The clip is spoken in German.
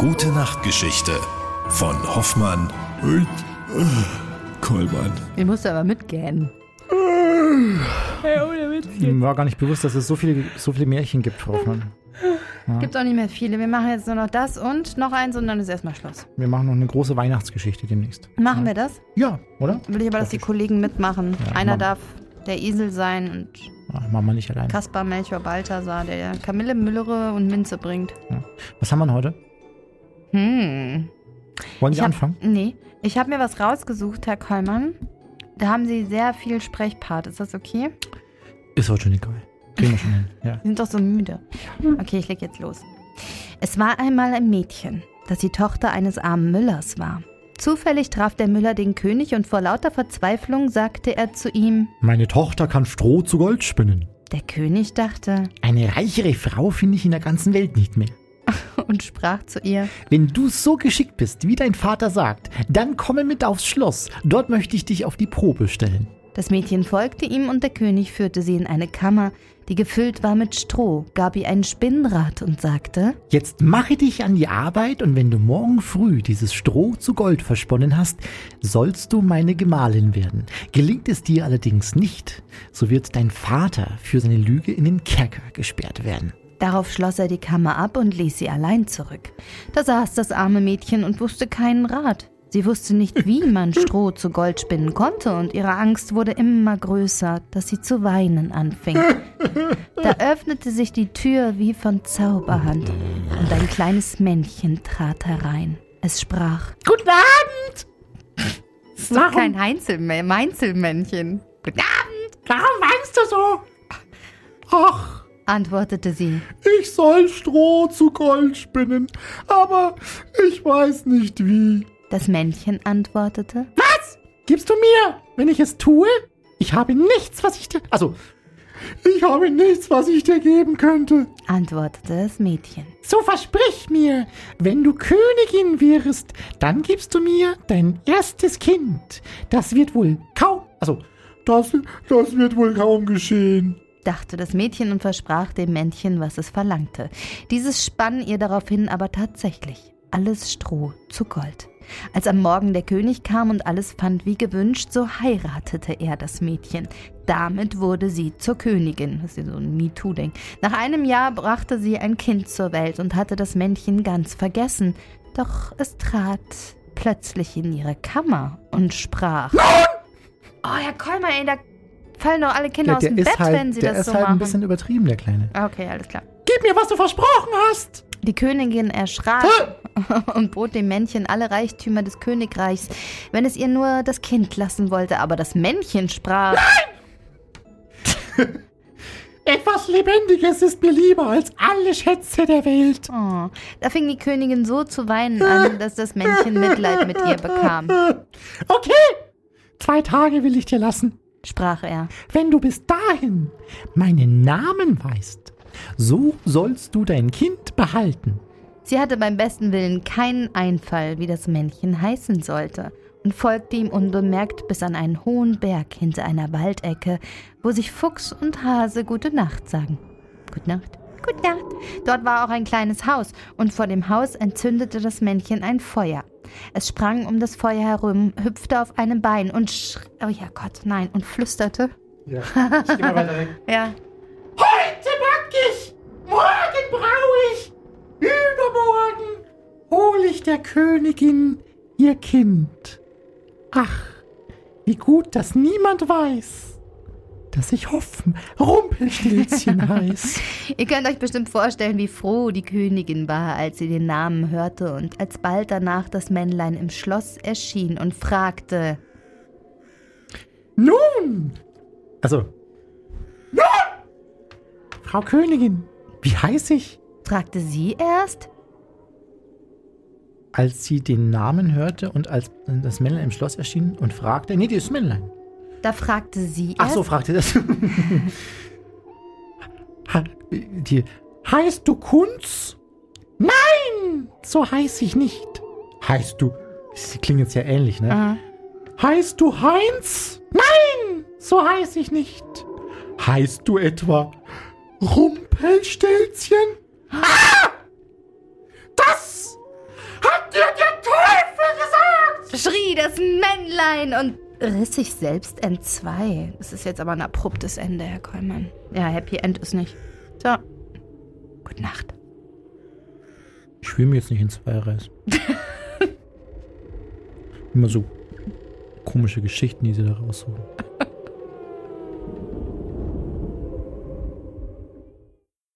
gute Nachtgeschichte von Hoffmann und äh, Kollmann. Den musst du aber mitgähnen. Mir war gar nicht bewusst, dass es so viele, so viele Märchen gibt, Hoffmann. Gibt auch nicht mehr viele. Wir machen jetzt nur noch das und noch eins und dann ist erstmal Schluss. Wir machen noch eine große Weihnachtsgeschichte demnächst. Machen wir das? Ja, oder? Will ich aber, dass die Kollegen mitmachen. Ja, Einer darf der Esel sein und Ah, machen wir nicht allein. Kaspar, Melchior, Balthasar, der Kamille, Müllere und Minze bringt. Was haben wir denn heute? Hm. Wollen Ich Sie hab, anfangen? Nee. Ich habe mir was rausgesucht, Herr Kollmann. Da haben Sie sehr viel Sprechpart. Ist das okay? Ist heute schon egal. Kriegen wir schon hin. Ja. Sie sind doch so müde. Okay, ich leg jetzt los. Es war einmal ein Mädchen, das die Tochter eines armen Müllers war. Zufällig traf der Müller den König und vor lauter Verzweiflung sagte er zu ihm, Meine Tochter kann Stroh zu Gold spinnen. der König dachte Eine reichere Frau finde ich in der ganzen Welt nicht mehr. und sprach zu ihr, Wenn du so geschickt bist, wie dein Vater sagt, dann komme mit aufs Schloss. Dort möchte ich dich auf die Probe stellen. Das Mädchen folgte ihm und der König führte sie in eine Kammer, die gefüllt war mit Stroh, gab ihr ein Spinnrad und sagte, Jetzt mache dich an die Arbeit und wenn du morgen früh dieses Stroh zu Gold versponnen hast, sollst du meine Gemahlin werden. Gelingt es dir allerdings nicht, so wird dein Vater für seine Lüge in den Kerker gesperrt werden. Darauf schloss er die Kammer ab und ließ sie allein zurück. Da saß das arme Mädchen und wusste keinen Rat. Sie wusste nicht, wie man Stroh zu Gold spinnen konnte, und ihre Angst wurde immer größer, dass sie zu weinen anfing. Da öffnete sich die Tür wie von Zauberhand, und ein kleines Männchen trat herein. Es sprach, Guten Abend! es war kein Heinzelmä Meinzelmännchen. Guten Abend, Warum weinst du so? Ach, antwortete sie. ich soll Stroh zu Gold spinnen, aber ich weiß nicht wie. Das Männchen antwortete, Was? Gibst du mir, wenn ich es tue? Ich habe nichts, was ich dir. Also, ich habe nichts, was ich dir geben könnte. antwortete das Mädchen. So versprich mir, wenn du Königin wirst, dann gibst du mir dein erstes Kind. Das wird wohl kaum. Also, das, das wird wohl kaum geschehen. Dachte das Mädchen und versprach dem Männchen, was es verlangte. Dieses spann ihr daraufhin aber tatsächlich alles Stroh zu Gold. Als am Morgen der König kam und alles fand wie gewünscht, so heiratete er das Mädchen. Damit wurde sie zur Königin. Das ist ja so ein MeToo-Ding. Nach einem Jahr brachte sie ein Kind zur Welt und hatte das Männchen ganz vergessen. Doch es trat plötzlich in ihre Kammer und sprach: Oh, Herr Kolmer, ey, da fallen doch alle Kinder aus dem Bett, wenn sie der das ist so halt machen. ein bisschen übertrieben, der Kleine. Okay, alles klar. Gib mir, was du versprochen hast. Die Königin erschrak und bot dem Männchen alle Reichtümer des Königreichs, wenn es ihr nur das Kind lassen wollte. Aber das Männchen sprach: Etwas Lebendiges ist mir lieber als alle Schätze der Welt. Oh. Da fing die Königin so zu weinen an, dass das Männchen Mitleid mit ihr bekam. Okay, zwei Tage will ich dir lassen. Sprach er: Wenn du bis dahin meinen Namen weißt, so sollst du dein Kind behalten. Sie hatte beim besten Willen keinen Einfall, wie das Männchen heißen sollte, und folgte ihm unbemerkt bis an einen hohen Berg hinter einer Waldecke, wo sich Fuchs und Hase gute Nacht sagen. Gute Nacht. Gute Nacht. Dort war auch ein kleines Haus, und vor dem Haus entzündete das Männchen ein Feuer. Es sprang um das Feuer herum, hüpfte auf einem Bein und sch oh ja Gott, nein, und flüsterte. Ja, ich geh mal weiter weg. Ja, Heute back ich, morgen brau ich, übermorgen hol ich der Königin ihr Kind. Ach, wie gut, dass niemand weiß, dass ich Hoffen Rumpelstilzchen heiß. Ihr könnt euch bestimmt vorstellen, wie froh die Königin war, als sie den Namen hörte und als bald danach das Männlein im Schloss erschien und fragte, Nun, also, nun, Frau Königin, wie heiß ich? fragte sie erst? Als sie den Namen hörte und als das Männlein im Schloss erschien und fragte, nee, das Männlein. Da fragte sie. Ach so, fragte das. Die, heißt du Kunz? Nein, so heiß ich nicht. Heißt du. Sie klingt jetzt ja ähnlich, ne? Mhm. Heißt du Heinz? Nein, so heiß ich nicht. Heißt du etwa Rumpelstilzchen? Ah! Das hat dir der Teufel gesagt! schrie das Männlein und riss sich selbst entzwei. Das ist jetzt aber ein abruptes Ende, Herr Kollmann. Ja, Happy End ist nicht. So. Gute Nacht. Ich will mir jetzt nicht in zwei reißen. Immer so komische Geschichten, die sie da raussuchen.